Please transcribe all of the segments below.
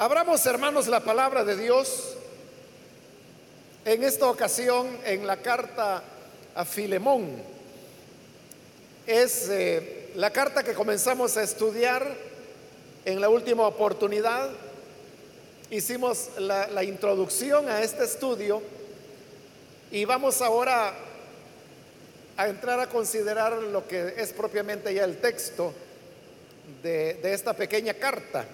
Abramos, hermanos, la palabra de Dios en esta ocasión en la carta a Filemón. Es eh, la carta que comenzamos a estudiar en la última oportunidad. Hicimos la, introducción a este estudio y vamos ahora a entrar a considerar lo que es propiamente ya el texto de esta pequeña carta.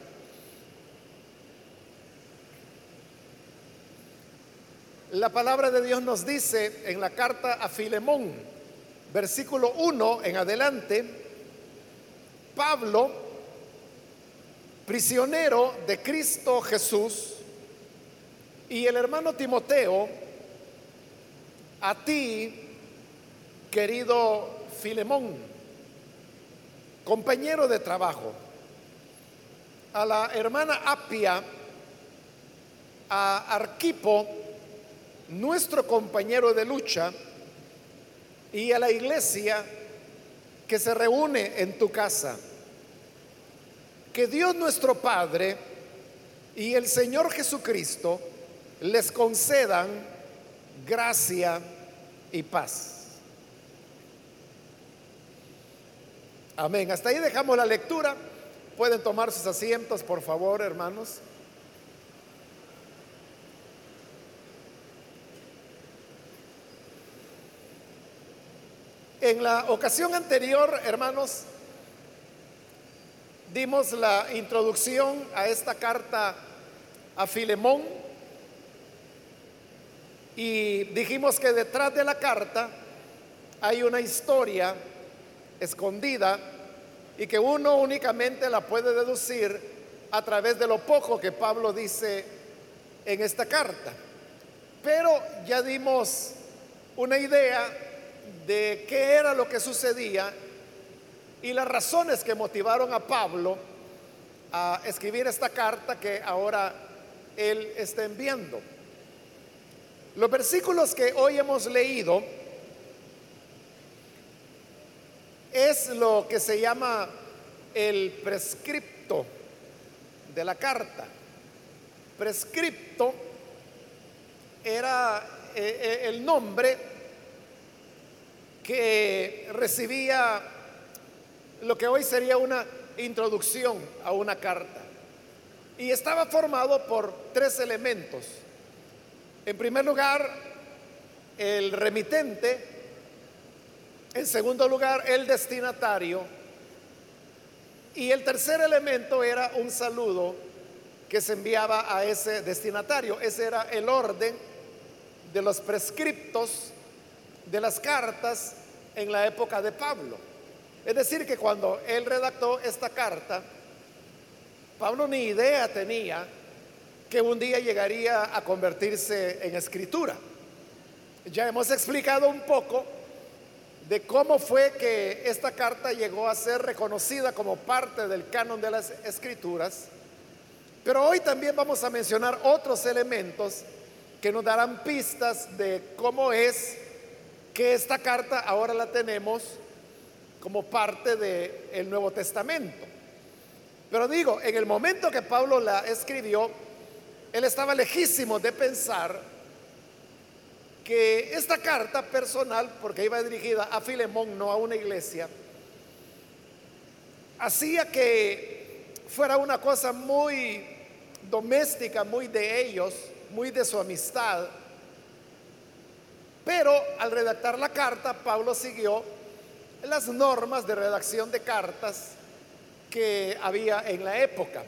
La palabra de Dios nos dice en la carta a Filemón, versículo 1 en adelante, Pablo, prisionero de Cristo Jesús, y el hermano Timoteo, a ti, querido Filemón, compañero de trabajo, a la hermana Apia, a Arquipo, nuestro compañero de lucha, y a la iglesia que se reúne en tu casa. Que Dios nuestro Padre y el Señor Jesucristo les concedan gracia y paz. Amén. Hasta ahí dejamos la lectura. Pueden tomar sus asientos, por favor, hermanos. En la ocasión anterior, hermanos, dimos la introducción a esta carta a Filemón y dijimos que detrás de la carta hay una historia escondida y que uno únicamente la puede deducir a través de lo poco que Pablo dice en esta carta. Pero ya dimos una idea de qué era lo que sucedía y las razones que motivaron a Pablo a escribir esta carta que ahora él está enviando. Los versículos que hoy hemos leído es lo que se llama el prescripto de la carta. Prescripto era eh, eh, el nombre que recibía lo que hoy sería una introducción a una carta. Y estaba formado por tres elementos. En primer lugar, el remitente. En segundo lugar, el destinatario. Y el tercer elemento era un saludo que se enviaba a ese destinatario. Ese era el orden de los prescriptos de las cartas en la época de Pablo. Es decir, que cuando él redactó esta carta, Pablo ni idea tenía que un día llegaría a convertirse en escritura. Ya hemos explicado un poco de cómo fue que esta carta llegó a ser reconocida como parte del canon de las escrituras, pero hoy también vamos a mencionar otros elementos que nos darán pistas de cómo es que esta carta ahora la tenemos como parte del Nuevo Testamento. Pero digo, en el momento que Pablo la escribió, él estaba lejísimo de pensar que esta carta personal, porque iba dirigida a Filemón, no a una iglesia, hacía que fuera una cosa muy doméstica, muy de ellos, muy de su amistad pero al redactar la carta, Pablo siguió las normas de redacción de cartas que había en la época.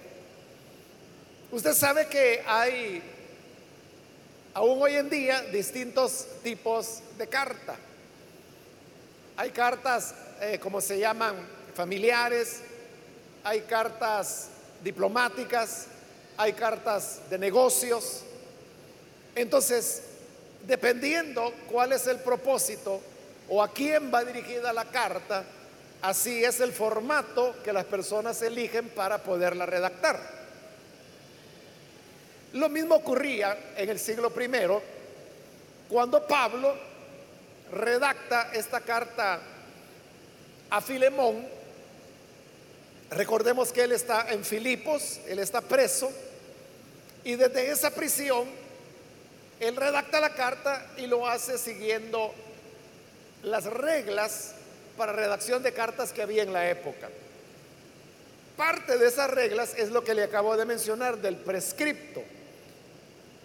Usted sabe que hay, aún hoy en día, distintos tipos de carta. Hay cartas, eh, como se llaman, familiares, hay cartas diplomáticas, hay cartas de negocios. Entonces, dependiendo cuál es el propósito o a quién va dirigida la carta, así es el formato que las personas eligen para poderla redactar. Lo mismo ocurría en el siglo I, cuando Pablo redacta esta carta a Filemón. Recordemos que él está en Filipos, él está preso, Y desde esa prisión, él redacta la carta y lo hace siguiendo las reglas para redacción de cartas que había en la época. Parte de esas reglas es lo que le acabo de mencionar del prescripto,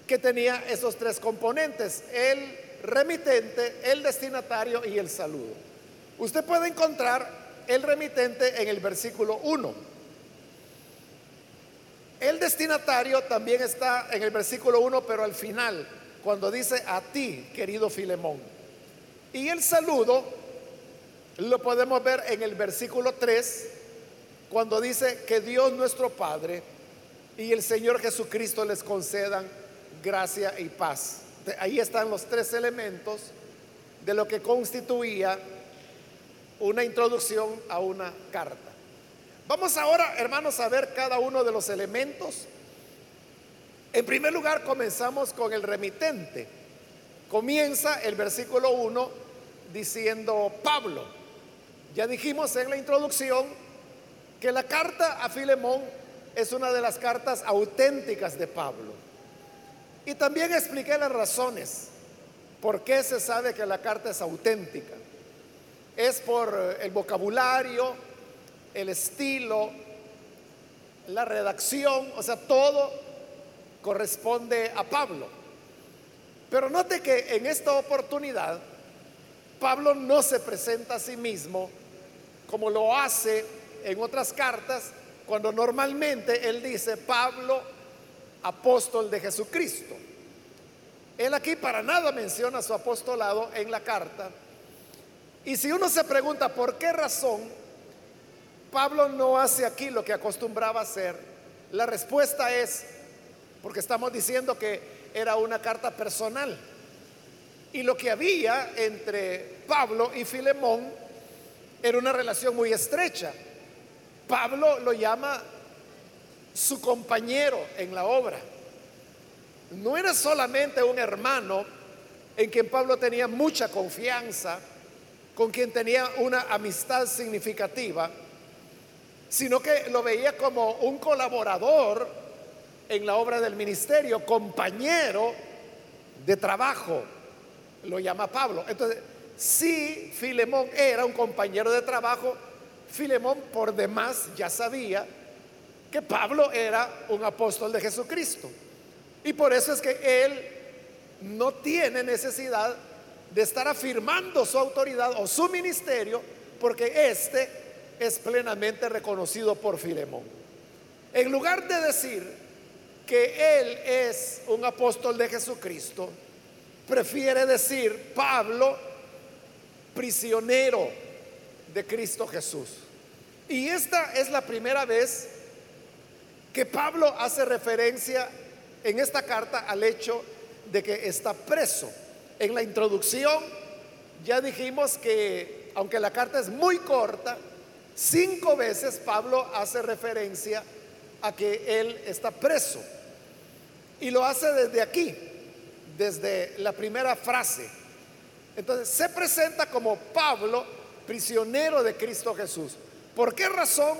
que tenía esos tres componentes, el remitente, el destinatario y el saludo. Usted puede encontrar el remitente en el versículo 1. El destinatario también está en el versículo 1, pero al final, cuando dice a ti, querido Filemón. Y el saludo lo podemos ver en el versículo 3, cuando dice que Dios nuestro Padre y el Señor Jesucristo les concedan gracia y paz. Ahí están los tres elementos de lo que constituía una introducción a una carta. Vamos ahora, hermanos, a ver cada uno de los elementos. En primer lugar, comenzamos con el remitente. Comienza el versículo 1 diciendo Pablo. Ya dijimos en la introducción que la carta a Filemón es una de las cartas auténticas de Pablo. Y también expliqué las razones por qué se sabe que la carta es auténtica. Es por el vocabulario, el estilo, la redacción, o sea, todo corresponde a Pablo. Pero note que en esta oportunidad Pablo no se presenta a sí mismo como lo hace en otras cartas cuando normalmente él dice Pablo, apóstol de Jesucristo. Él aquí para nada menciona su apostolado en la carta. Y si uno se pregunta por qué razón Pablo no hace aquí lo que acostumbraba hacer, la respuesta es porque estamos diciendo que era una carta personal. Y lo que había entre Pablo y Filemón era una relación muy estrecha. Pablo lo llama su compañero en la obra. No era solamente un hermano en quien Pablo tenía mucha confianza, con quien tenía una amistad significativa, sino que lo veía como un colaborador en la obra del ministerio, compañero de trabajo, lo llama Pablo. Entonces, si Filemón era un compañero de trabajo, Filemón por demás ya sabía que Pablo era un apóstol de Jesucristo. Y por eso es que él no tiene necesidad de estar afirmando su autoridad o su ministerio, porque este es plenamente reconocido por Filemón. En lugar de decir que él es un apóstol de Jesucristo, prefiere decir Pablo, prisionero de Cristo Jesús. Y esta es la primera vez que Pablo hace referencia en esta carta al hecho de que está preso. En la introducción ya dijimos que, aunque la carta es muy corta, cinco veces Pablo hace referencia a que él está preso. Y lo hace desde aquí, desde la primera frase. Entonces se presenta como Pablo, prisionero de Cristo Jesús. ¿Por qué razón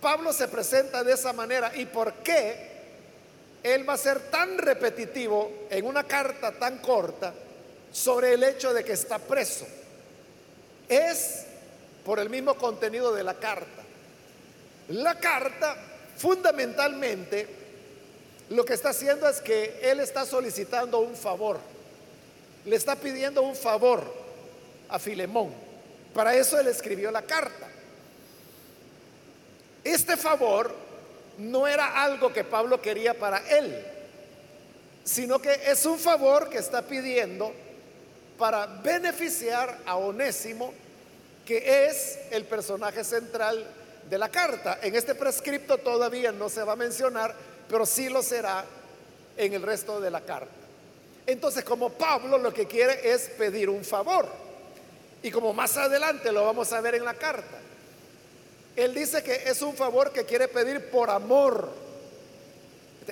Pablo se presenta de esa manera y por qué él va a ser tan repetitivo en una carta tan corta sobre el hecho de que está preso? Es por el mismo contenido de la carta. La carta fundamentalmente lo que está haciendo es que él está solicitando un favor. Le está pidiendo un favor a Filemón. Para eso él escribió la carta. Este favor no era algo que Pablo quería para él, sino que es un favor que está pidiendo para beneficiar a Onésimo, que es el personaje central de la carta. En este prescripto todavía no se va a mencionar, pero sí lo será en el resto de la carta. Entonces, como Pablo lo que quiere es pedir un favor. Y como más adelante lo vamos a ver en la carta, él dice que es un favor que quiere pedir por amor.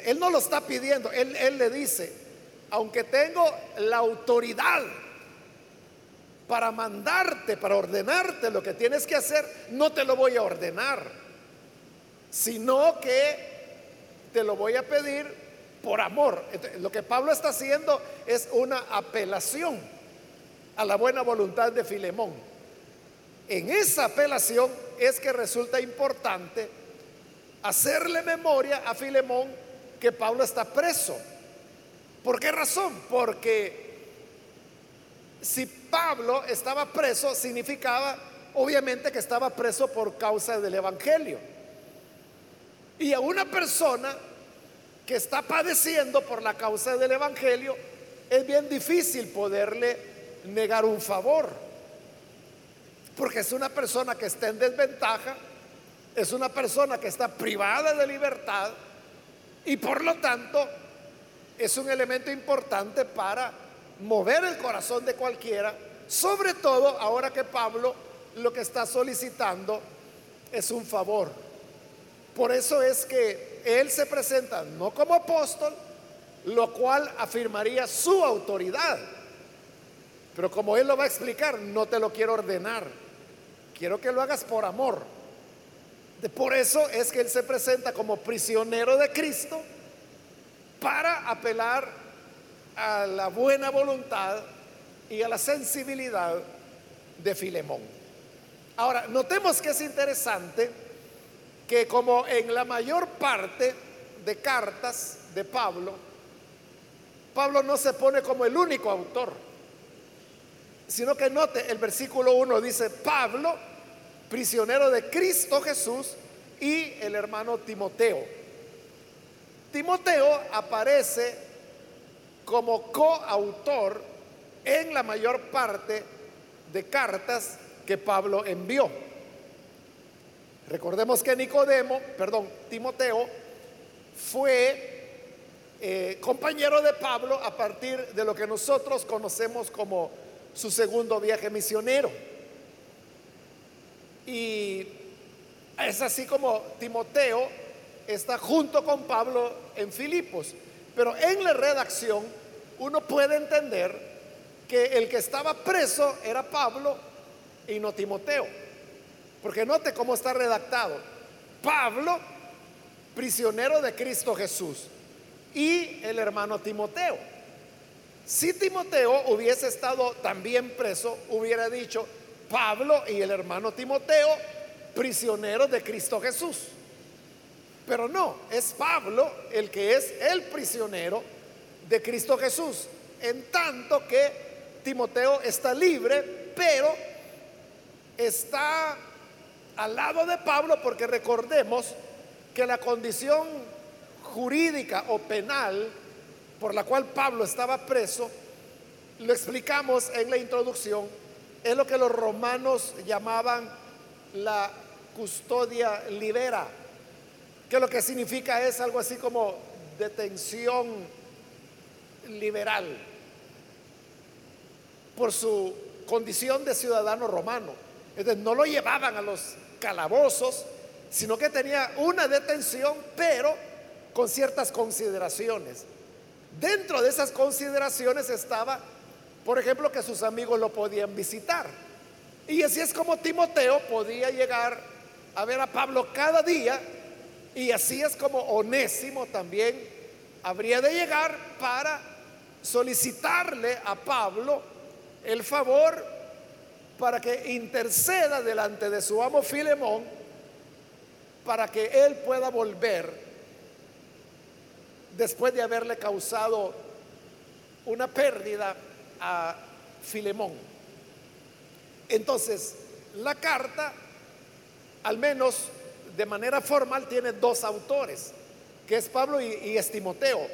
Él no lo está pidiendo, él, él le dice, aunque tengo la autoridad para mandarte, para ordenarte lo que tienes que hacer, no te lo voy a ordenar, sino que te lo voy a pedir por amor. lo que Pablo está haciendo es una apelación a la buena voluntad de Filemón. En esa apelación es que resulta importante hacerle memoria a Filemón que Pablo está preso. ¿Por qué razón? Porque si Pablo estaba preso, significaba obviamente que estaba preso por causa del Evangelio. Y a una persona que está padeciendo por la causa del Evangelio, es bien difícil poderle negar un favor. Porque es una persona que está en desventaja, es una persona que está privada de libertad y por lo tanto es un elemento importante para mover el corazón de cualquiera, sobre todo ahora que Pablo lo que está solicitando es un favor. Por eso es que él se presenta no como apóstol, lo cual afirmaría su autoridad. Pero como él lo va a explicar, no te lo quiero ordenar. Quiero que lo hagas por amor. Por eso es que él se presenta como prisionero de Cristo para apelar a la buena voluntad y a la sensibilidad de Filemón. Ahora, notemos que es interesante que como en la mayor parte de cartas de Pablo, Pablo no se pone como el único autor, sino que note el versículo 1 dice, Pablo, prisionero de Cristo Jesús, y el hermano Timoteo. Timoteo aparece como coautor en la mayor parte de cartas que Pablo envió. Recordemos que Nicodemo, perdón, Timoteo, fue eh, compañero de Pablo a partir de lo que nosotros conocemos como su segundo viaje misionero. Y es así como Timoteo está junto con Pablo en Filipos. Pero en la redacción uno puede entender que el que estaba preso era Pablo y no Timoteo. Porque note cómo está redactado. Pablo, prisionero de Cristo Jesús, y el hermano Timoteo. Si Timoteo hubiese estado también preso, hubiera dicho Pablo y el hermano Timoteo, prisioneros de Cristo Jesús. Pero no, es Pablo el que es el prisionero de Cristo Jesús. En tanto que Timoteo está libre, pero está al lado de Pablo porque recordemos que la condición jurídica o penal por la cual Pablo estaba preso, lo explicamos en la introducción, es lo que los romanos llamaban la custodia libera, que lo que significa es algo así como detención liberal por su condición de ciudadano romano. Entonces no lo llevaban a los calabozos, sino que tenía una detención, pero con ciertas consideraciones. Dentro de esas consideraciones estaba, por ejemplo, que sus amigos lo podían visitar. Y así es como Timoteo podía llegar a ver a Pablo cada día, y así es como Onésimo también habría de llegar para solicitarle a Pablo el favor para que interceda delante de su amo Filemón para que él pueda volver después de haberle causado una pérdida a Filemón. Entonces, la carta, al menos de manera formal, tiene dos autores, que es Pablo y, y es Timoteo.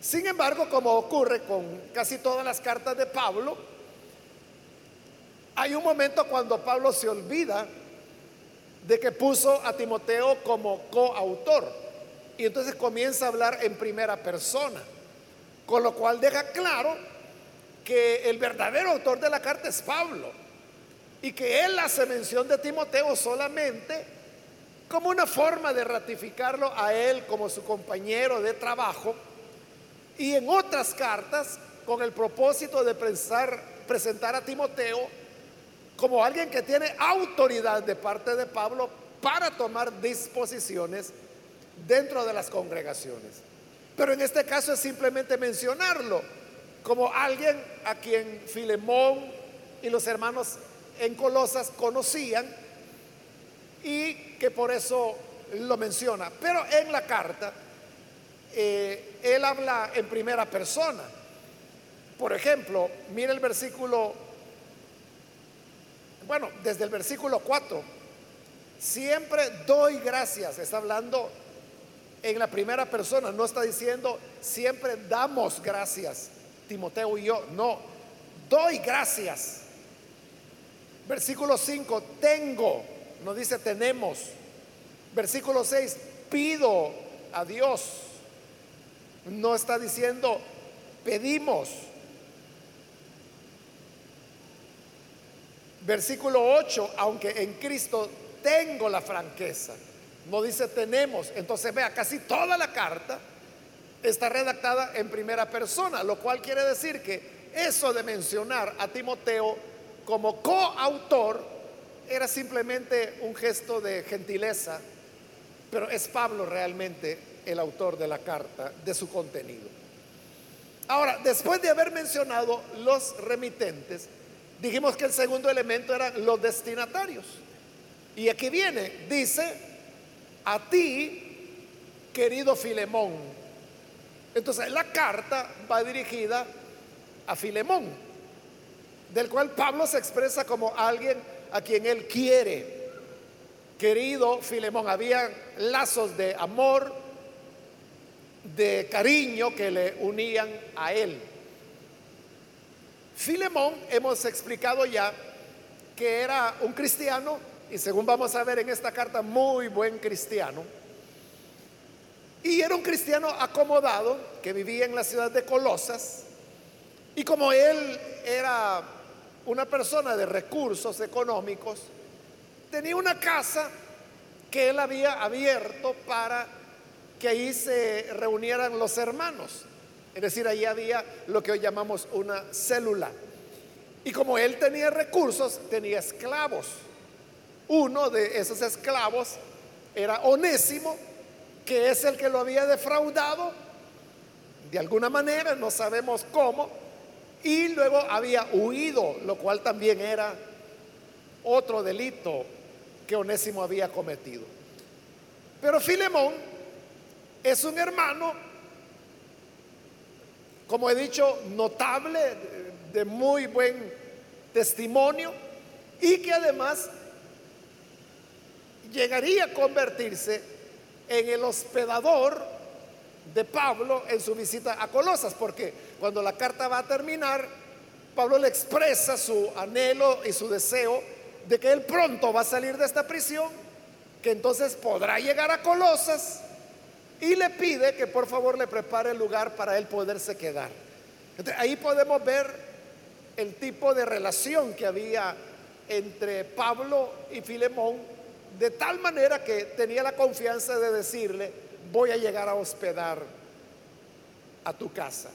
Sin embargo, como ocurre con casi todas las cartas de Pablo, hay un momento cuando Pablo se olvida de que puso a Timoteo como coautor. Y entonces comienza a hablar en primera persona, con lo cual deja claro que el verdadero autor de la carta es Pablo. Y que él hace mención de Timoteo solamente como una forma de ratificarlo a él como su compañero de trabajo. Y en otras cartas con el propósito de presentar a Timoteo como alguien que tiene autoridad de parte de Pablo para tomar disposiciones dentro de las congregaciones. Pero en este caso es simplemente mencionarlo como alguien a quien Filemón y los hermanos en Colosas conocían y que por eso lo menciona. Pero en la carta eh, él habla en primera persona. Por ejemplo, mire el versículo, bueno, desde el versículo 4, siempre doy gracias, está hablando en la primera persona, no está diciendo siempre damos gracias, Timoteo y yo, no, doy gracias. Versículo 5, tengo, no dice tenemos. Versículo 6, pido a Dios. No está diciendo pedimos. Versículo 8, aunque en Cristo tengo la franqueza. No dice tenemos. Entonces vea, casi toda la carta está redactada en primera persona, lo cual quiere decir que eso de mencionar a Timoteo como coautor era simplemente un gesto de gentileza, pero es Pablo realmente el autor de la carta, de su contenido. Ahora, después de haber mencionado los remitentes, dijimos que el segundo elemento eran los destinatarios. Y aquí viene, dice, a ti, querido Filemón. Entonces, la carta va dirigida a Filemón, del cual Pablo se expresa como alguien a quien él quiere. Querido Filemón, había lazos de amor, de cariño que le unían a él. Filemón, hemos explicado ya que era un cristiano y según vamos a ver en esta carta, muy buen cristiano. Y era un cristiano acomodado que vivía en la ciudad de Colosas. Y como él era una persona de recursos económicos, tenía una casa que él había abierto para que ahí se reunieran los hermanos. Es decir, ahí había lo que hoy llamamos una célula. Y como él tenía recursos, tenía esclavos. Uno de esos esclavos era Onésimo, que es el que lo había defraudado de alguna manera, no sabemos cómo, y luego había huido, lo cual también era otro delito que Onésimo había cometido. Pero Filemón es un hermano, como he dicho, notable, de muy buen testimonio, y que además llegaría a convertirse en el hospedador de Pablo en su visita a Colosas, porque cuando la carta va a terminar, Pablo le expresa su anhelo y su deseo de que él pronto va a salir de esta prisión, que entonces podrá llegar a Colosas y le pide que por favor le prepare el lugar para él poderse quedar. ahí podemos ver el tipo de relación que había entre Pablo y Filemón de tal manera que tenía la confianza de decirle, voy a llegar a hospedar a tu casa.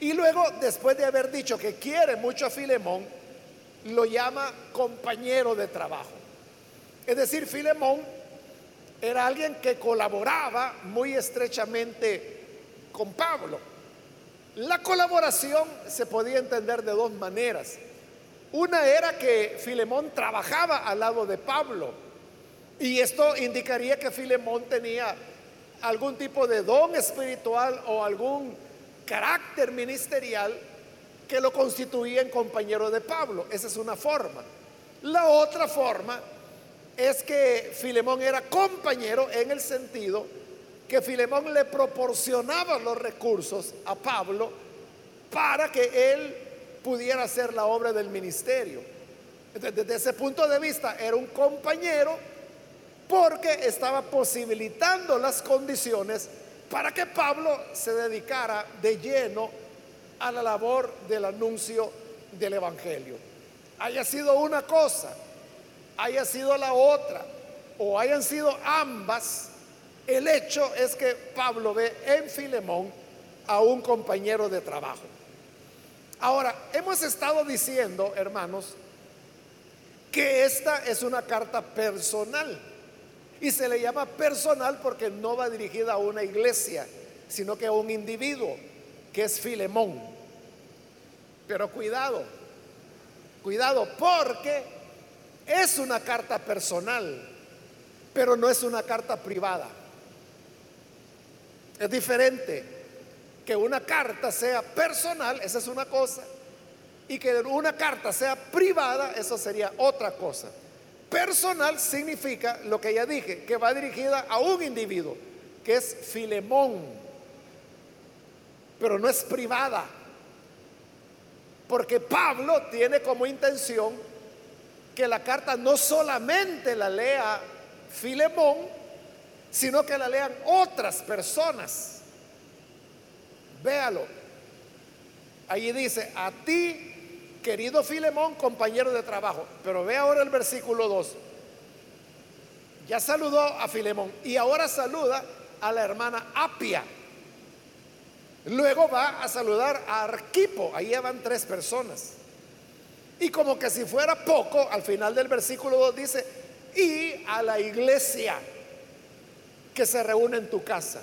Y luego, después de haber dicho que quiere mucho a Filemón, lo llama compañero de trabajo. Es decir, Filemón era alguien que colaboraba muy estrechamente con Pablo. La colaboración se podía entender de dos maneras. Una era que Filemón trabajaba al lado de Pablo. Y esto indicaría que Filemón tenía algún tipo de don espiritual o algún carácter ministerial que lo constituía en compañero de Pablo. Esa es una forma. La otra forma es que Filemón era compañero en el sentido que Filemón le proporcionaba los recursos a Pablo para que él pudiera hacer la obra del ministerio. Desde ese punto de vista era un compañero porque estaba posibilitando las condiciones para que Pablo se dedicara de lleno a la labor del anuncio del Evangelio. Haya sido una cosa, haya sido la otra, o hayan sido ambas, el hecho es que Pablo ve en Filemón a un compañero de trabajo. Ahora, hemos estado diciendo, hermanos, que esta es una carta personal. Y se le llama personal porque no va dirigida a una iglesia, sino que a un individuo, que es Filemón. Pero cuidado, cuidado, porque es una carta personal, pero no es una carta privada. Es diferente que una carta sea personal, esa es una cosa, y que una carta sea privada, eso sería otra cosa. Personal significa lo que ya dije, que va dirigida a un individuo, que es Filemón, pero no es privada, porque Pablo tiene como intención que la carta no solamente la lea Filemón, sino que la lean otras personas. Véalo. Allí dice, a ti querido Filemón, compañero de trabajo. Pero ve ahora el versículo 2. Ya saludó a Filemón y ahora saluda a la hermana Apia. Luego va a saludar a Arquipo, ahí van tres personas. Y como que si fuera poco, al final del versículo 2 dice, y a la iglesia que se reúne en tu casa.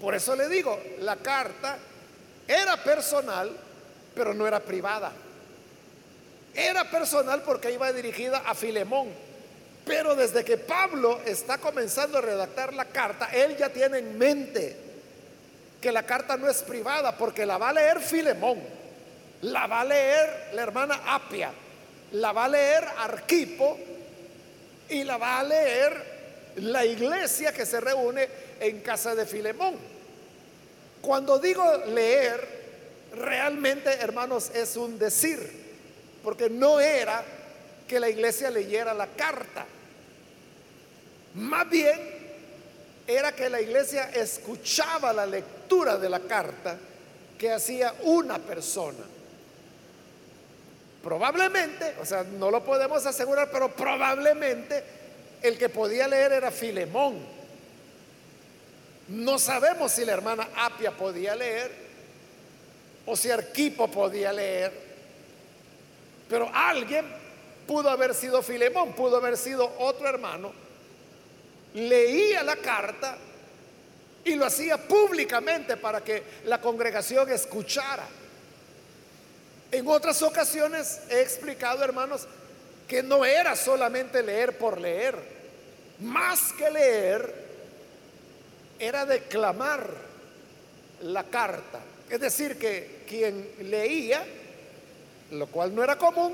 Por eso le digo, la carta era personal, pero no era privada. Era personal porque iba dirigida a Filemón. Pero desde que Pablo está comenzando a redactar la carta, él ya tiene en mente que la carta no es privada porque la va a leer Filemón, la va a leer la hermana Apia, la va a leer Arquipo y la va a leer la iglesia que se reúne en casa de Filemón. Cuando digo leer, realmente, hermanos, es un decir porque no era que la iglesia leyera la carta. Más bien era que la iglesia escuchaba la lectura de la carta que hacía una persona. Probablemente, o sea, no lo podemos asegurar, pero probablemente el que podía leer era Filemón. No sabemos si la hermana Apia podía leer o si Arquipo podía leer pero alguien pudo haber sido Filemón, pudo haber sido otro hermano, leía la carta y lo hacía públicamente para que la congregación escuchara. En otras ocasiones he explicado, hermanos, que no era solamente leer por leer, más que leer, era declamar la carta. Es decir, que quien leía lo cual no era común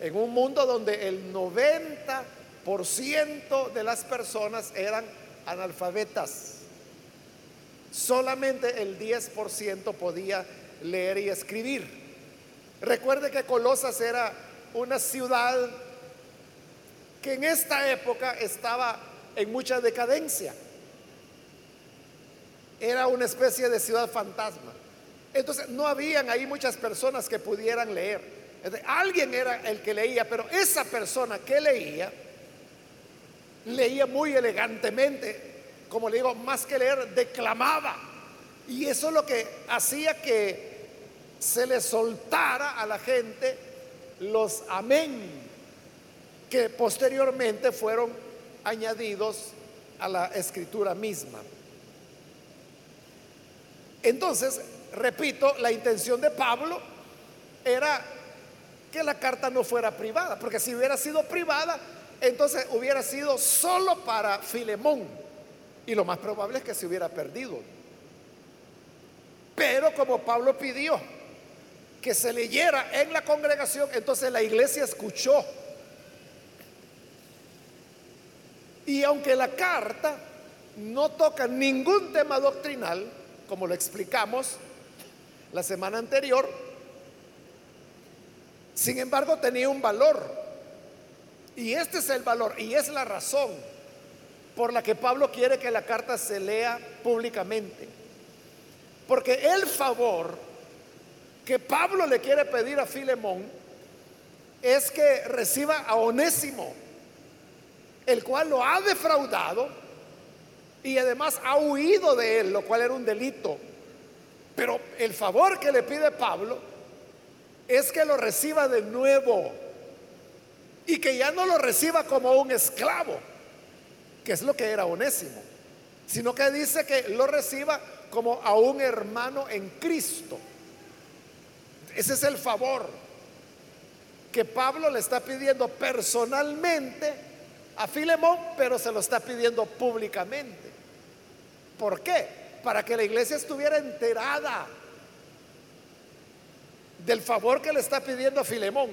en un mundo donde el 90% de las personas eran analfabetas. Solamente el 10% podía leer y escribir. Recuerde que Colosas era una ciudad que en esta época estaba en mucha decadencia. Era una especie de ciudad fantasma. Entonces no habían ahí muchas personas que pudieran leer. alguien era el que leía, pero esa persona que leía, leía muy elegantemente, como le digo, más que leer, declamaba. Y eso es lo que hacía que se le soltara a la gente los amén, que posteriormente fueron añadidos a la escritura misma. Entonces, repito, la intención de Pablo era que la carta no fuera privada, porque si hubiera sido privada, entonces hubiera sido solo para Filemón. Y lo más probable es que se hubiera perdido. Pero como Pablo pidió que se leyera en la congregación, entonces la iglesia escuchó. Y aunque la carta no toca ningún tema doctrinal, como lo explicamos, la semana anterior, sin embargo tenía un valor. Y este es el valor y es la razón por la que Pablo quiere que la carta se lea públicamente. Porque el favor que Pablo le quiere pedir a Filemón es que reciba a Onésimo, el cual lo ha defraudado y además ha huido de él, lo cual era un delito. Pero el favor que le pide Pablo es que lo reciba de nuevo y que ya no lo reciba como un esclavo, que es lo que era Onésimo, sino que dice que lo reciba como a un hermano en Cristo. Ese es el favor que Pablo le está pidiendo personalmente a Filemón, pero se lo está pidiendo públicamente. ¿Por qué? Para que la iglesia estuviera enterada del favor que le está pidiendo a Filemón.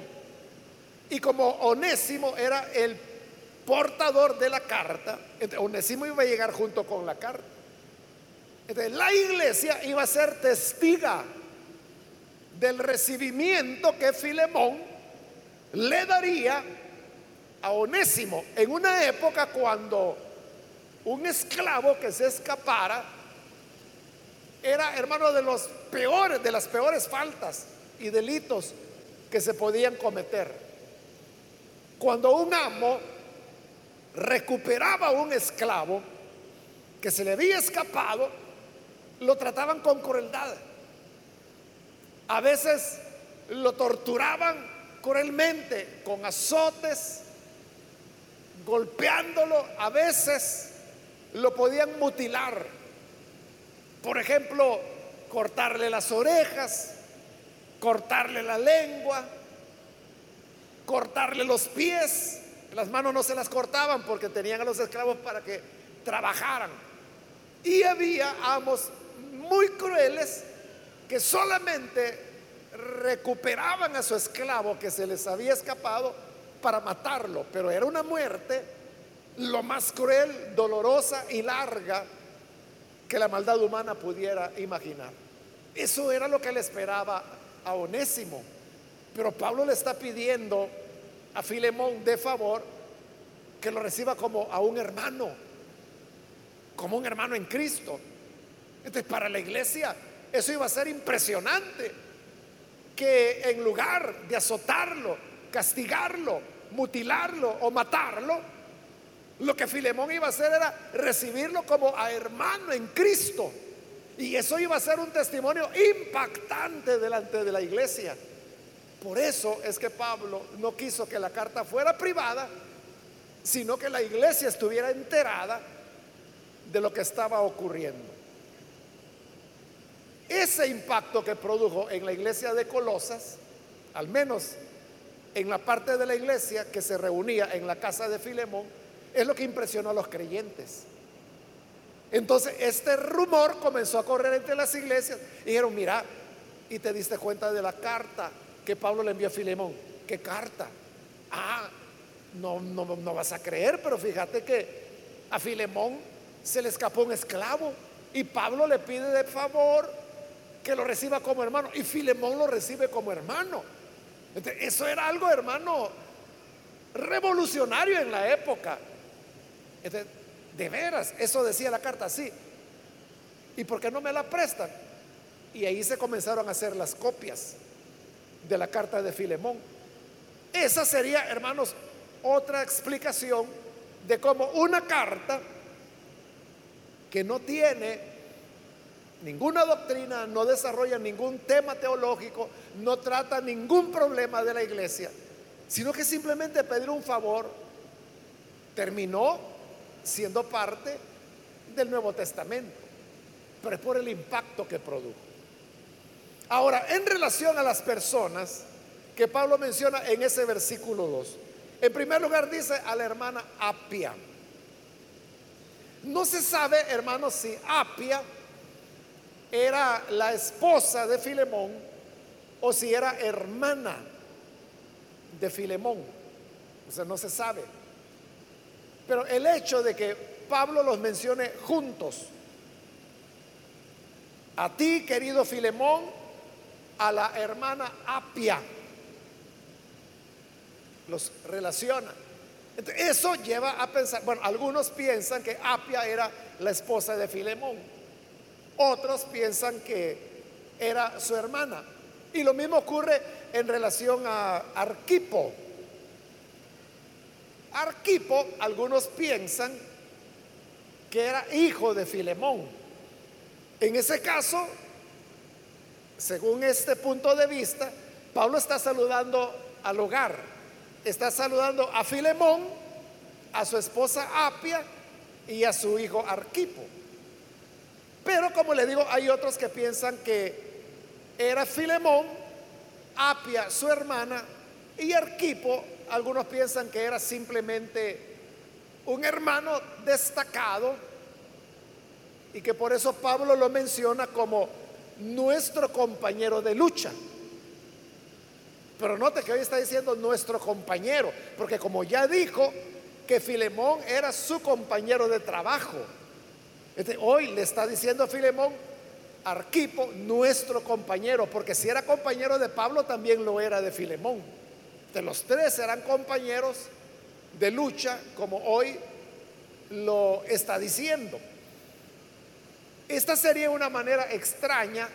Y como Onésimo era el portador de la carta, Onésimo iba a llegar junto con la carta. Entonces, la iglesia iba a ser testiga del recibimiento que Filemón le daría a Onésimo en una época cuando un esclavo que se escapara era hermano de los peores, de las peores faltas y delitos que se podían cometer. Cuando un amo recuperaba un esclavo que se le había escapado, lo trataban con crueldad. A veces lo torturaban cruelmente con azotes, golpeándolo, a veces lo podían mutilar. Por ejemplo, cortarle las orejas, cortarle la lengua, cortarle los pies. Las manos no se las cortaban porque tenían a los esclavos para que trabajaran. Y había amos muy crueles que solamente recuperaban a su esclavo que se les había escapado para matarlo, pero era una muerte lo más cruel, dolorosa y larga que la maldad humana pudiera imaginar. Eso era lo que le esperaba a Onésimo. Pero Pablo le está pidiendo a Filemón de favor que lo reciba como a un hermano, como un hermano en Cristo. Entonces, para la iglesia eso iba a ser impresionante, que en lugar de azotarlo, castigarlo, mutilarlo o matarlo, lo que Filemón iba a hacer era recibirlo como a hermano en Cristo. Y eso iba a ser un testimonio impactante delante de la iglesia. Por eso es que Pablo no quiso que la carta fuera privada, sino que la iglesia estuviera enterada de lo que estaba ocurriendo. Ese impacto que produjo en la iglesia de Colosas, al menos en la parte de la iglesia que se reunía en la casa de Filemón, es lo que impresionó a los creyentes. Entonces este rumor comenzó a correr entre las iglesias y dijeron, mira, y te diste cuenta de la carta que Pablo le envió a Filemón. ¿Qué carta? Ah, no, no, no vas a creer, pero fíjate que a Filemón se le escapó un esclavo y Pablo le pide de favor que lo reciba como hermano. Y Filemón lo recibe como hermano. eso era algo, hermano, revolucionario en la época. de veras, eso decía la carta así. ¿Y por qué no me la prestan? Y ahí se comenzaron a hacer las copias de la carta de Filemón. Esa sería, hermanos, otra explicación de cómo una carta que no tiene ninguna doctrina, no desarrolla ningún tema teológico, no trata ningún problema de la iglesia, sino que simplemente pedir un favor terminó siendo parte del Nuevo Testamento, pero es por el impacto que produjo. Ahora, en relación a las personas que Pablo menciona en ese versículo 2, en primer lugar dice a la hermana Apia. No se sabe, hermanos, si Apia era la esposa de Filemón o si era hermana de Filemón. O sea, no se sabe. Pero el hecho de que Pablo los mencione juntos, a ti querido Filemón, a la hermana Apia, los relaciona. eso lleva a pensar, bueno, algunos piensan que Apia era la esposa de Filemón otros piensan que era su hermana. Y lo mismo ocurre en relación a Arquipo. Arquipo, algunos piensan que era hijo de Filemón. En ese caso, según este punto de vista, Pablo está saludando al hogar, está saludando a Filemón, a su esposa Apia y a su hijo Arquipo. Pero como le digo, hay otros que piensan que era Filemón, Apia su hermana y Arquipo, algunos piensan que era simplemente un hermano destacado y que por eso Pablo lo menciona como nuestro compañero de lucha. Pero note que hoy está diciendo nuestro compañero, porque como ya dijo que Filemón era su compañero de trabajo, hoy le está diciendo a Filemón, Arquipo, nuestro compañero, porque si era compañero de Pablo, también lo era de Filemón. De los tres eran compañeros de lucha, como hoy lo está diciendo. Esta sería una manera extraña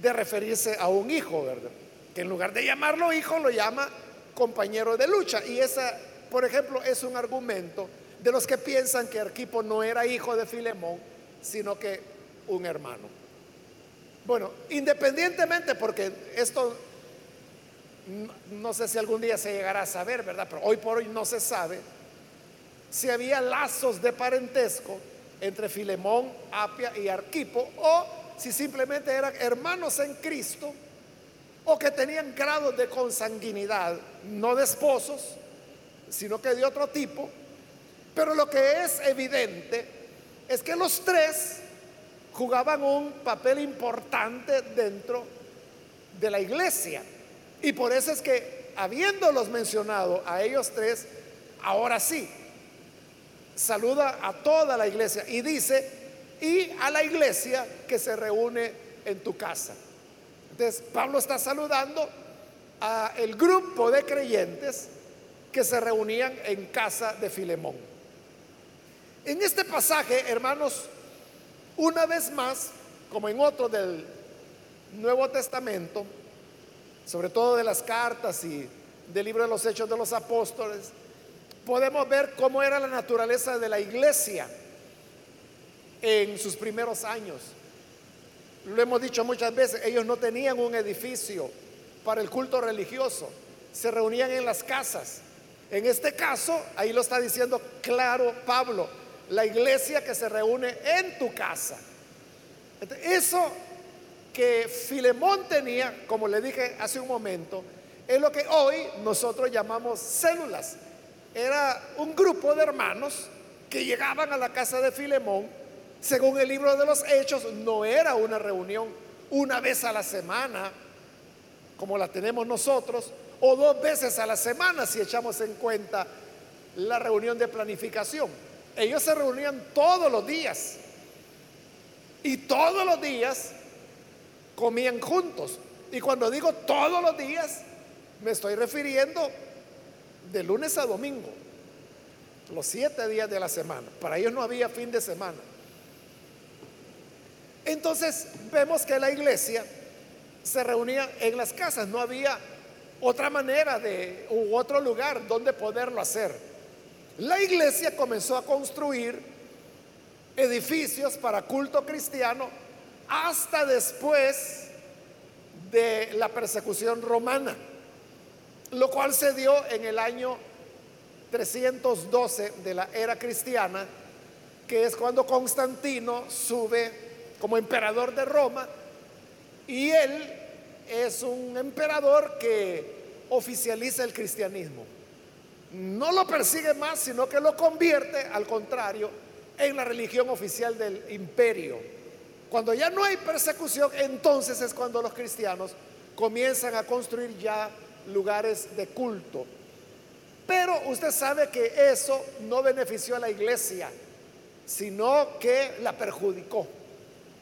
de referirse a un hijo, ¿verdad? Que en lugar de llamarlo hijo, lo llama compañero de lucha. Y esa, por ejemplo, es un argumento de los que piensan que Arquipo no era hijo de Filemón, sino que un hermano. Bueno, independientemente, porque esto no sé si algún día se llegará a saber, ¿verdad? Pero hoy por hoy no se sabe si había lazos de parentesco entre Filemón, Apia y Arquipo, o si simplemente eran hermanos en Cristo, o que tenían grados de consanguinidad, no de esposos, sino que de otro tipo. Pero lo que es evidente es que los tres jugaban un papel importante dentro de la iglesia. Y por eso es que, habiéndolos mencionado a ellos tres, ahora sí, saluda a toda la iglesia y dice, y a la iglesia que se reúne en tu casa. Entonces, Pablo está saludando a el grupo de creyentes que se reunían en casa de Filemón. En este pasaje, hermanos, una vez más, como en otro del Nuevo Testamento, sobre todo de las cartas y del libro de los Hechos de los Apóstoles, podemos ver cómo era la naturaleza de la iglesia en sus primeros años. Lo hemos dicho muchas veces, ellos no tenían un edificio para el culto religioso, se reunían en las casas. En este caso, ahí lo está diciendo claro Pablo, la iglesia que se reúne en tu casa. Eso que Filemón tenía, como le dije hace un momento, es lo que hoy nosotros llamamos células era un grupo de hermanos que llegaban a la casa de Filemón. Según el libro de los Hechos, no era una reunión una vez a la semana, como la tenemos nosotros, o dos veces a la semana si echamos en cuenta la reunión de planificación. Ellos se reunían todos los días y todos los días comían juntos. Y cuando digo todos los días, me estoy refiriendo de lunes a domingo, los siete días de la semana. Para ellos no había fin de semana. Entonces vemos que la iglesia se reunía en las casas, no había otra manera de u otro lugar donde poderlo hacer. La iglesia comenzó a construir edificios para culto cristiano hasta después de la persecución romana lo cual se dio en el año 312 de la era cristiana, que es cuando Constantino sube como emperador de Roma y él es un emperador que oficializa el cristianismo. No lo persigue más, sino que lo convierte, al contrario, en la religión oficial del imperio. Cuando ya no hay persecución, entonces es cuando los cristianos comienzan a construir ya lugares de culto. Pero usted sabe que eso no benefició a la iglesia, sino que la perjudicó.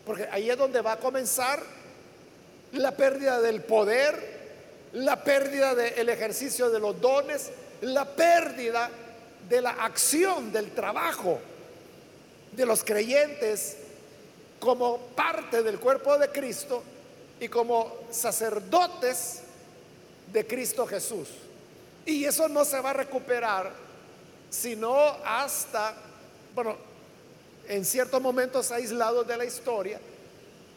Porque ahí es donde va a comenzar la pérdida del poder, la pérdida del ejercicio de los dones, la pérdida de la acción, del trabajo de los creyentes como parte del cuerpo de Cristo y como sacerdotes de Cristo Jesús. Y eso no se va a recuperar sino hasta, bueno, en ciertos momentos aislados de la historia,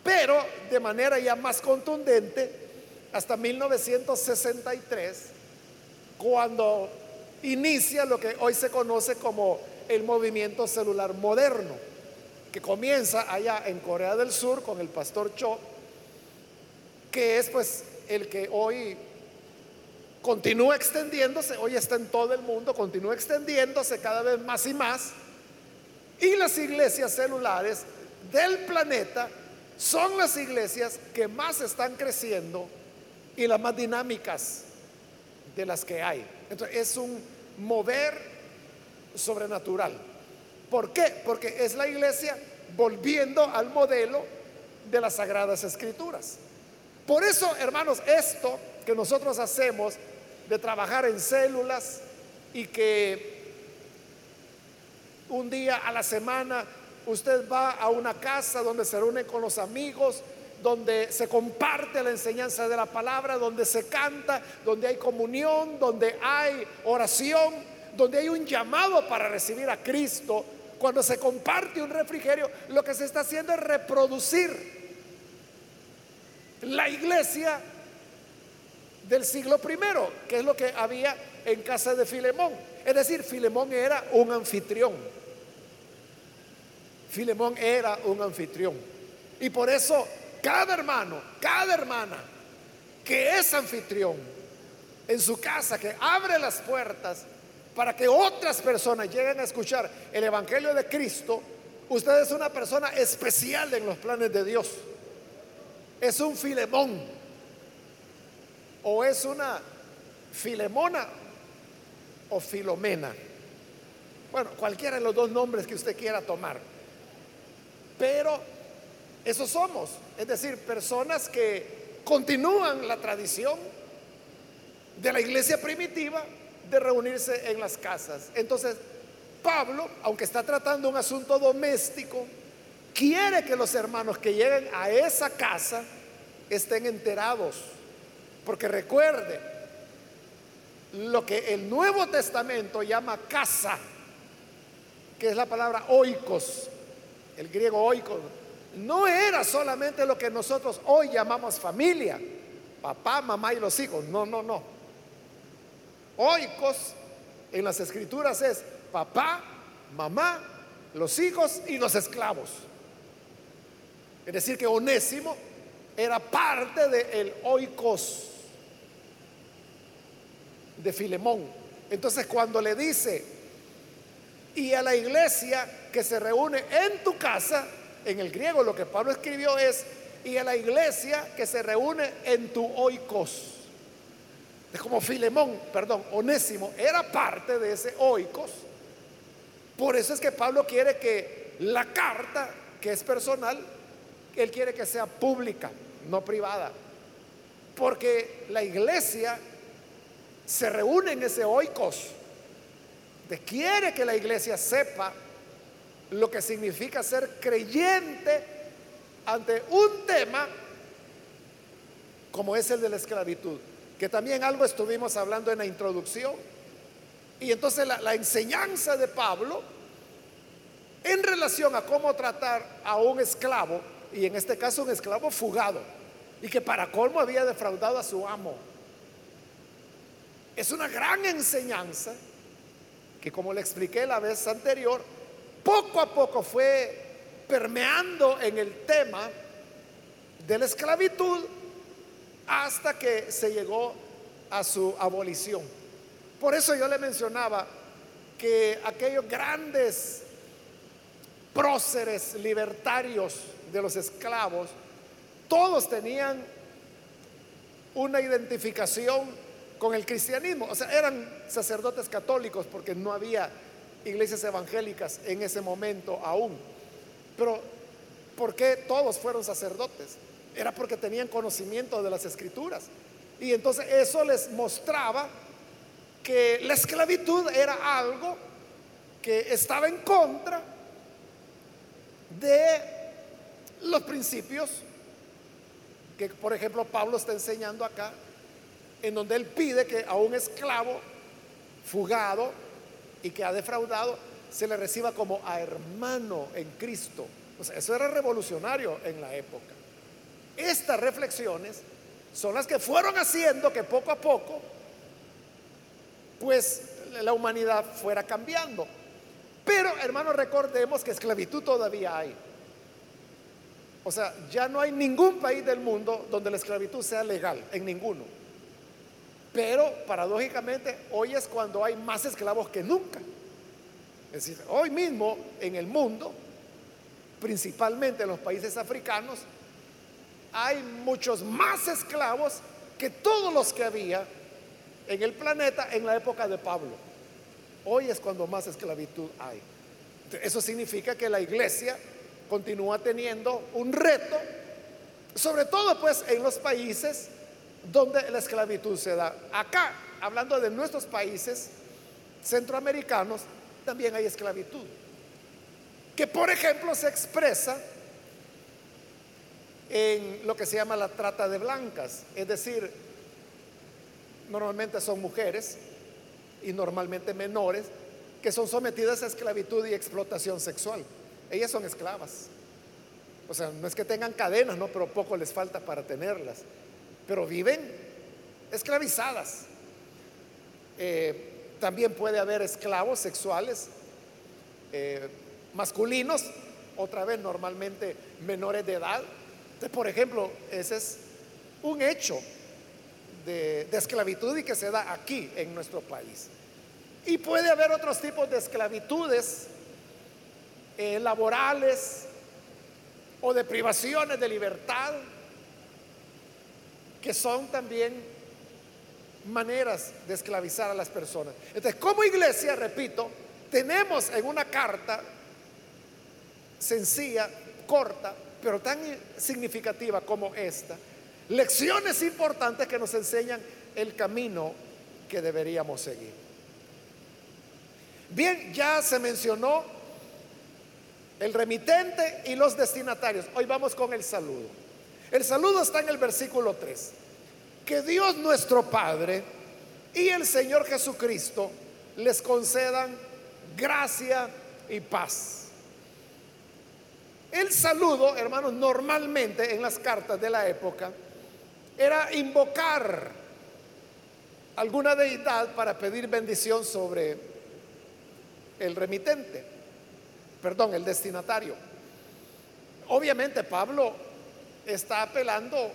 pero de manera ya más contundente hasta 1963, cuando inicia lo que hoy se conoce como el movimiento celular moderno, que comienza allá en Corea del Sur con el pastor Cho, que es pues el que hoy continúa extendiéndose, hoy está en todo el mundo, continúa extendiéndose cada vez más y más, y las iglesias celulares del planeta son las iglesias que más están creciendo y las más dinámicas de las que hay. Entonces es un mover sobrenatural. ¿Por qué? Porque es la iglesia volviendo al modelo de las sagradas escrituras. Por eso, hermanos, esto que nosotros hacemos de trabajar en células y que un día a la semana usted va a una casa donde se reúne con los amigos, donde se comparte la enseñanza de la palabra, donde se canta, donde hay comunión, donde hay oración, donde hay un llamado para recibir a Cristo. Cuando se comparte un refrigerio, lo que se está haciendo es reproducir la iglesia del siglo primero, que es lo que había en casa de Filemón. Es decir, Filemón era un anfitrión. Filemón era un anfitrión. Y por eso cada hermano, cada hermana que es anfitrión en su casa, que abre las puertas para que otras personas lleguen a escuchar el Evangelio de Cristo, usted es una persona especial en los planes de Dios. Es un Filemón o es una Filemona o Filomena. Bueno, cualquiera de los dos nombres que usted quiera tomar. Pero eso somos, es decir, personas que continúan la tradición de la iglesia primitiva de reunirse en las casas. Entonces, Pablo, aunque está tratando un asunto doméstico, quiere que los hermanos que lleguen a esa casa estén enterados. Porque recuerde, lo que el Nuevo Testamento llama casa, que es la palabra oikos, el griego oikos, no era solamente lo que nosotros hoy llamamos familia, papá, mamá y los hijos. No, no, no. Oikos en las escrituras es papá, mamá, los hijos y los esclavos. Es decir, que Onésimo era parte del el oikos de Filemón. Entonces cuando le dice, y a la iglesia que se reúne en tu casa, en el griego lo que Pablo escribió es, y a la iglesia que se reúne en tu oikos. Es como Filemón, perdón, Onésimo, era parte de ese oikos. Por eso es que Pablo quiere que la carta, que es personal, él quiere que sea pública, no privada. Porque la iglesia se reúne en ese oikos. De quiere que la iglesia sepa lo que significa ser creyente ante un tema como es el de la esclavitud, que también algo estuvimos hablando en la introducción. Y entonces la, enseñanza de Pablo en relación a cómo tratar a un esclavo, y en este caso un esclavo fugado, y que para colmo había defraudado a su amo. Es una gran enseñanza que como le expliqué la vez anterior, poco a poco fue permeando en el tema de la esclavitud hasta que se llegó a su abolición. Por eso yo le mencionaba que aquellos grandes próceres libertarios de los esclavos, todos tenían una identificación con el cristianismo. O sea, eran sacerdotes católicos porque no había iglesias evangélicas en ese momento aún. Pero, ¿por qué todos fueron sacerdotes? Era porque tenían conocimiento de las escrituras. Y entonces eso les mostraba que la esclavitud era algo que estaba en contra de los principios que, por ejemplo, Pablo está enseñando acá, en donde él pide que a un esclavo fugado y que ha defraudado se le reciba como a hermano en Cristo. Eso era revolucionario en la época. Estas reflexiones son las que fueron haciendo que poco a poco, pues la humanidad fuera cambiando. Pero hermanos, recordemos que esclavitud todavía hay. O sea, ya no hay ningún país del mundo donde la esclavitud sea legal, en ninguno. Pero paradójicamente hoy es cuando hay más esclavos que nunca. Es decir, hoy mismo en el mundo, principalmente en los países africanos, hay muchos más esclavos que todos los que había en el planeta en la época de Pablo. Hoy es cuando más esclavitud hay. Eso significa que la iglesia continúa teniendo un reto, sobre todo pues en los países donde la esclavitud se da. Acá, hablando de nuestros países centroamericanos, también hay esclavitud, que por ejemplo se expresa en lo que se llama la trata de blancas, es decir, normalmente son mujeres y normalmente menores que son sometidas a esclavitud y explotación sexual. Ellas son esclavas. O sea, no es que tengan cadenas, no, pero poco les falta para tenerlas. Pero viven esclavizadas. Eh, también puede haber esclavos sexuales eh, masculinos, otra vez normalmente menores de edad. por ejemplo, ese es un hecho de, esclavitud y que se da aquí en nuestro país. Y puede haber otros tipos de esclavitudes eh, laborales o de privaciones de libertad que son también maneras de esclavizar a las personas. Entonces, como iglesia, repito, tenemos en una carta sencilla, corta, pero tan significativa como esta, lecciones importantes que nos enseñan el camino que deberíamos seguir. Bien, ya se mencionó el remitente y los destinatarios. Hoy vamos con el saludo. El saludo está en el versículo 3 que Dios nuestro Padre y el Señor Jesucristo les concedan gracia y paz. El saludo, hermanos, normalmente en las cartas de la época era invocar alguna deidad para pedir bendición sobre el remitente, perdón, el destinatario. Obviamente Pablo está apelando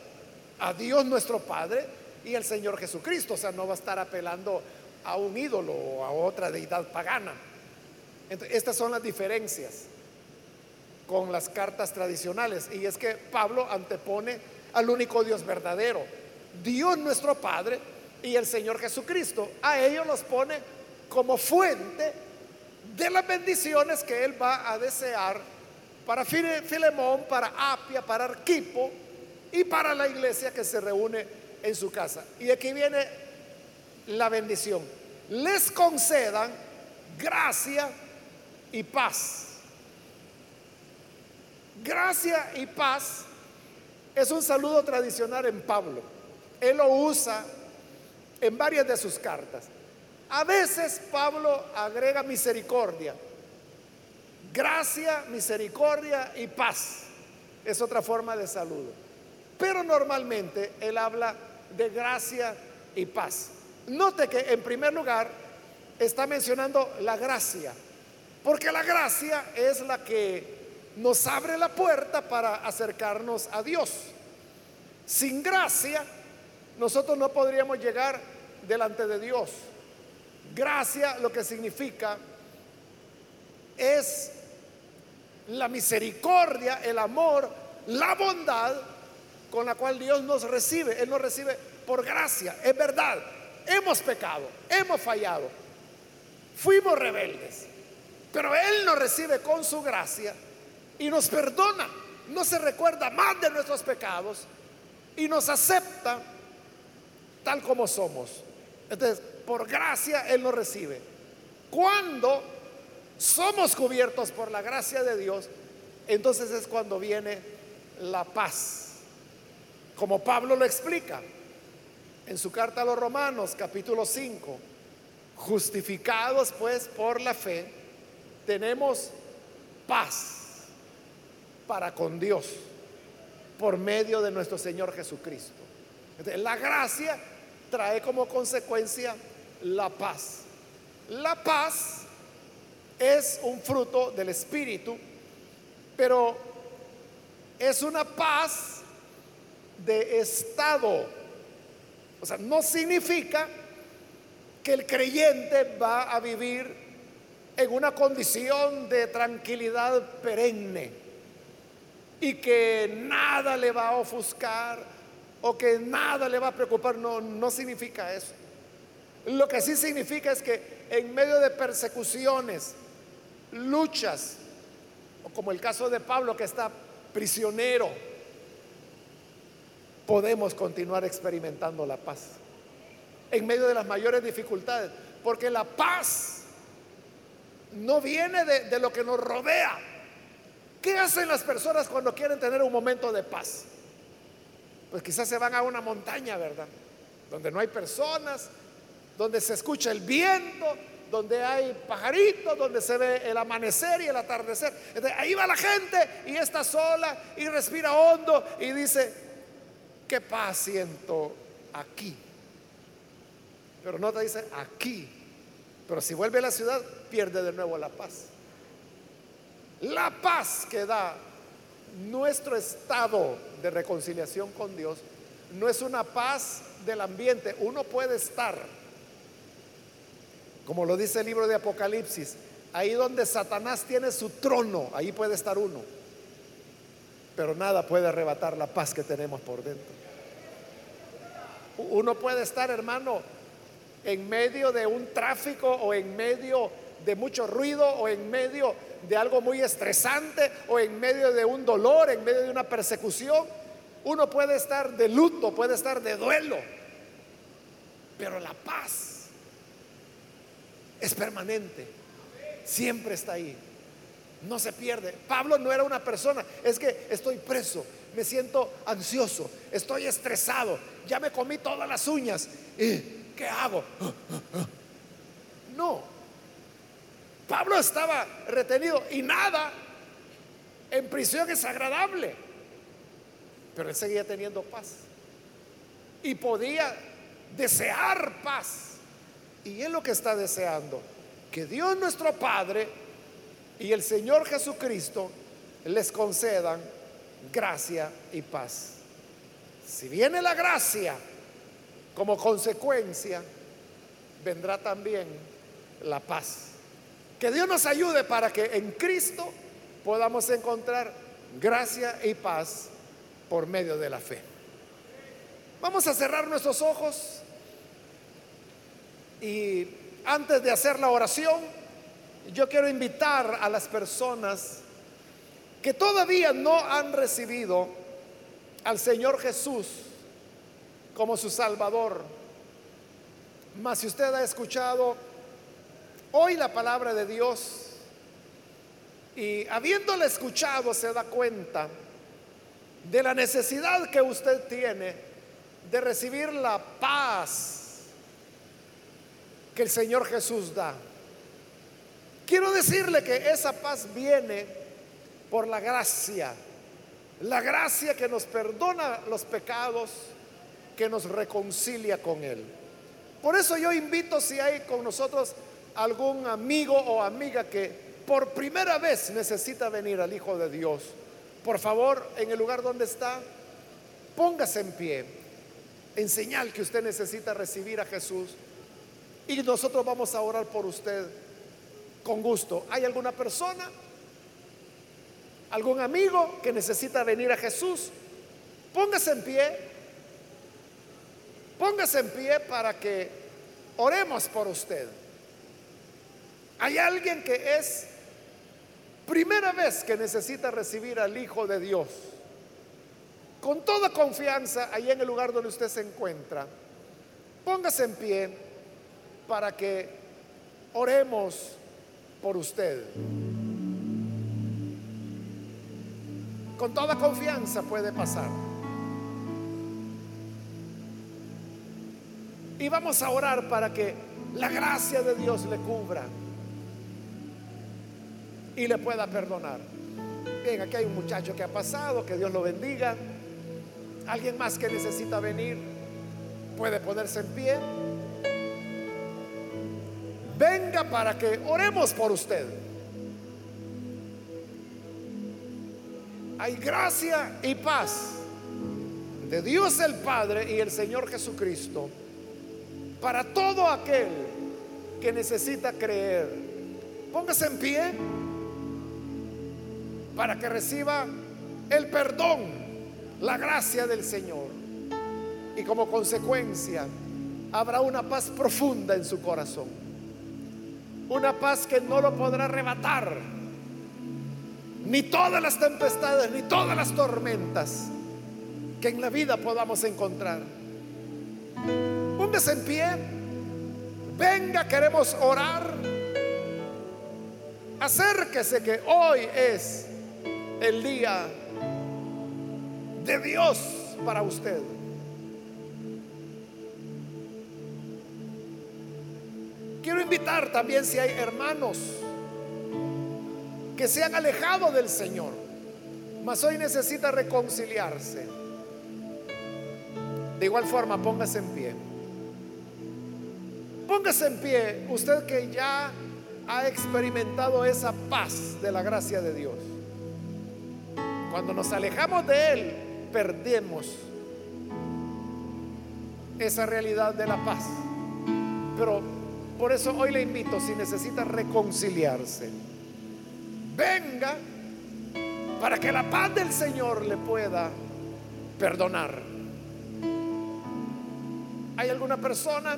a Dios nuestro Padre y el Señor Jesucristo. O sea, no va a estar apelando a un ídolo o a otra deidad pagana. estas son las diferencias con las cartas tradicionales. Y es que Pablo antepone al único Dios verdadero, Dios nuestro Padre y el Señor Jesucristo. A ellos los pone como fuente de las bendiciones que Él va a desear para Filemón, para Apia, para Arquipo y para la iglesia que se reúne en su casa. Y aquí viene la bendición. Les concedan gracia y paz. Gracia y paz es un saludo tradicional en Pablo. Él lo usa en varias de sus cartas. A veces Pablo agrega misericordia. Gracia, misericordia y paz. Es otra forma de saludo. Pero normalmente él habla de gracia y paz. Note que en primer lugar está mencionando la gracia, porque la gracia es la que nos abre la puerta para acercarnos a Dios. Sin gracia, nosotros no podríamos llegar delante de Dios. Gracia lo que significa es la misericordia, el amor, la bondad con la cual Dios nos recibe. Él nos recibe por gracia, es verdad. Hemos pecado, hemos fallado, fuimos rebeldes, pero Él nos recibe con su gracia y nos perdona. No se recuerda más de nuestros pecados y nos acepta tal como somos. Entonces, por gracia Él nos recibe. Cuando somos cubiertos por la gracia de Dios, entonces es cuando viene la paz como Pablo lo explica en su carta a los Romanos capítulo 5, justificados pues por la fe, tenemos paz para con Dios por medio de nuestro Señor Jesucristo. la gracia trae como consecuencia la paz. La paz es un fruto del Espíritu, pero es una paz de estado. O sea, no significa que el creyente va a vivir en una condición de tranquilidad perenne y que nada le va a ofuscar o que nada le va a preocupar. No, no significa eso. Lo que sí significa es que en medio de persecuciones, luchas, o como el caso de Pablo que está prisionero, podemos continuar experimentando la paz en medio de las mayores dificultades, porque la paz no viene de, lo que nos rodea. ¿Qué hacen las personas cuando quieren tener un momento de paz? Pues quizás se van a una montaña, ¿verdad? Donde no hay personas, donde se escucha el viento, donde hay pajaritos, donde se ve el amanecer y el atardecer. ahí va la gente y está sola y respira hondo y dice, qué paz siento aquí. Pero no te dice aquí. Pero si vuelve a la ciudad, pierde de nuevo la paz. La paz que da nuestro estado de reconciliación con Dios no es una paz del ambiente. Uno puede estar, como lo dice el libro de Apocalipsis, ahí donde Satanás tiene su trono, ahí puede estar uno. Pero nada puede arrebatar la paz que tenemos por dentro. Uno puede estar, hermano, en medio de un tráfico o en medio de mucho ruido o en medio de algo muy estresante o en medio de un dolor, en medio de una persecución. Uno puede estar de luto, puede estar de duelo, pero la paz es permanente, siempre está ahí, no se pierde. Pablo no era una persona, es que estoy preso, me siento ansioso, estoy estresado, ya me comí todas las uñas. ¿Y qué hago? No. Pablo estaba retenido y nada en prisión es agradable. Pero él seguía teniendo paz. Y podía desear paz. Y es lo que está deseando. Que Dios nuestro Padre y el Señor Jesucristo les concedan gracia y paz. Si viene la gracia como consecuencia, vendrá también la paz. Que Dios nos ayude para que en Cristo podamos encontrar gracia y paz por medio de la fe. Vamos a cerrar nuestros ojos y antes de hacer la oración, yo quiero invitar a las personas que todavía no han recibido al Señor Jesús como su Salvador. Mas si usted ha escuchado hoy la palabra de Dios y habiéndola escuchado se da cuenta de la necesidad que usted tiene de recibir la paz que el Señor Jesús da. Quiero decirle que esa paz viene por la gracia. La gracia que nos perdona los pecados, que nos reconcilia con Él. Por eso yo invito si hay con nosotros algún amigo o amiga que por primera vez necesita venir al Hijo de Dios. Por favor, en el lugar donde está, póngase en pie, en señal que usted necesita recibir a Jesús. Y nosotros vamos a orar por usted con gusto. ¿Hay alguna persona? algún amigo que necesita venir a Jesús, póngase en pie, póngase en pie para que oremos por usted. Hay alguien que es primera vez que necesita recibir al Hijo de Dios. Con toda confianza, ahí en el lugar donde usted se encuentra, póngase en pie para que oremos por usted. con toda confianza puede pasar. Y vamos a orar para que la gracia de Dios le cubra y le pueda perdonar. Bien, aquí hay un muchacho que ha pasado, que Dios lo bendiga. Alguien más que necesita venir puede ponerse en pie venga para que oremos por usted. Hay gracia y paz de Dios el Padre y el Señor Jesucristo para todo aquel que necesita creer. Póngase en pie para que reciba el perdón, la gracia del Señor. Y como consecuencia habrá una paz profunda en su corazón. Una paz que no lo podrá arrebatar. Ni todas las tempestades, ni todas las tormentas que en la vida podamos encontrar. Póngase en pie. Venga, queremos orar. Acérquese que hoy es el día de Dios para usted. También si hay hermanos que se han alejado del Señor, mas hoy necesita reconciliarse. De igual forma, póngase en pie. Póngase en pie, usted que ya ha experimentado esa paz de la gracia de Dios. Cuando nos alejamos de Él, perdemos esa realidad de la paz. Pero por eso hoy le invito, si necesita reconciliarse, venga para que la paz del Señor le pueda perdonar. ¿Hay alguna persona,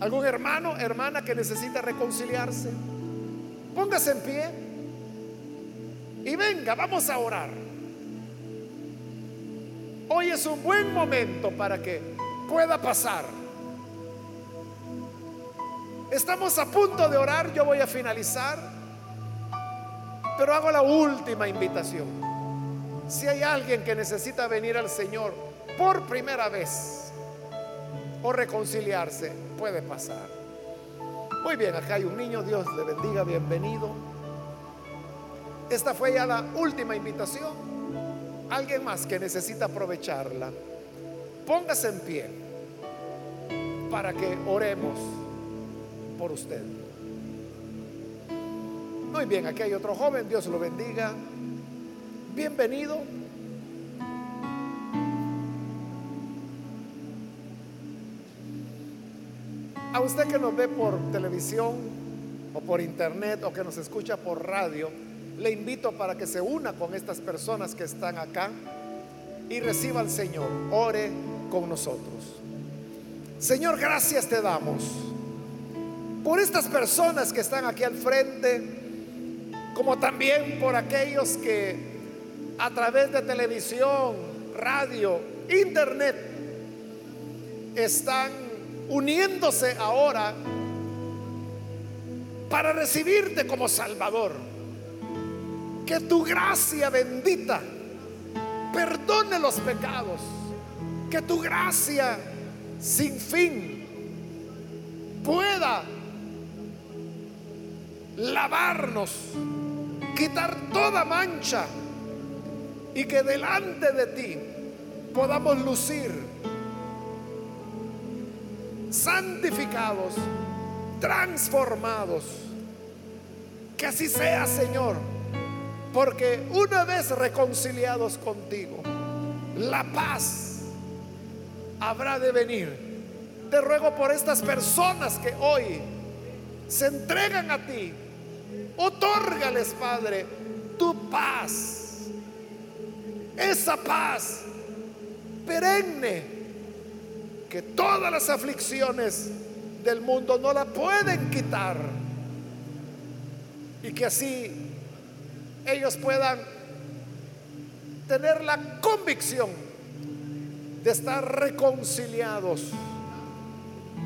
algún hermano, hermana que necesita reconciliarse? Póngase en pie y venga, vamos a orar. Hoy es un buen momento para que pueda pasar. Estamos a punto de orar, yo voy a finalizar, pero hago la última invitación. Si hay alguien que necesita venir al Señor por primera vez o reconciliarse, puede pasar. Muy bien, acá hay un niño, Dios le bendiga, bienvenido. Esta fue ya la última invitación. Alguien más que necesita aprovecharla. Póngase en pie para que oremos por usted. Muy bien, aquí hay otro joven, Dios lo bendiga. Bienvenido. A usted que nos ve por televisión o por internet o que nos escucha por radio, le invito para que se una con estas personas que están acá y reciba al Señor. Ore con nosotros. Señor, gracias te damos por estas personas que están aquí al frente, como también por aquellos que a través de televisión, radio, internet, están uniéndose ahora para recibirte como Salvador. Que tu gracia bendita perdone los pecados. Que tu gracia sin fin pueda lavarnos, quitar toda mancha y que delante de ti podamos lucir santificados, transformados. Que así sea, Señor porque una vez reconciliados contigo, la paz habrá de venir. Te ruego por estas personas que hoy se entregan a ti. Otórgales, Padre, tu paz. Esa paz perenne que todas las aflicciones del mundo no la pueden quitar. Y que así ellos puedan tener la convicción de estar reconciliados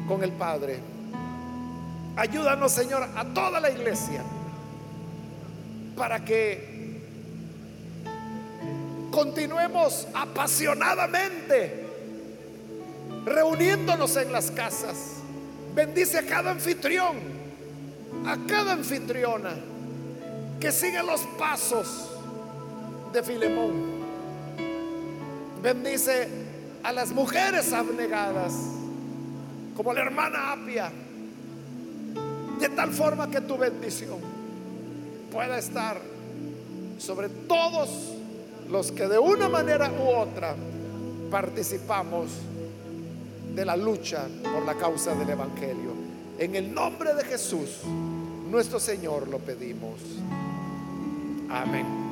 con el Padre. Ayúdanos, Señor, a toda la iglesia para que continuemos apasionadamente reuniéndonos en las casas. Bendice a cada anfitrión, a cada anfitriona que sigue los pasos de Filemón. Bendice a las mujeres abnegadas, como la hermana Apia, de tal forma que tu bendición pueda estar sobre todos los que de una manera u otra participamos de la lucha por la causa del Evangelio. En el nombre de Jesús, nuestro Señor, lo pedimos. Amén.